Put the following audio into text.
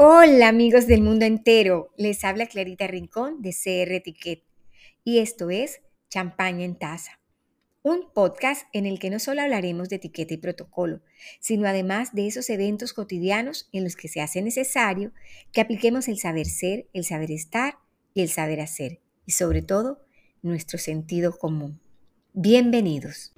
Hola amigos del mundo entero, les habla Clarita Rincón de CR Etiquette y esto es Champaña en Taza, un podcast en el que no solo hablaremos de etiqueta y protocolo, sino además de esos eventos cotidianos en los que se hace necesario que apliquemos el saber ser, el saber estar y el saber hacer y sobre todo nuestro sentido común. Bienvenidos.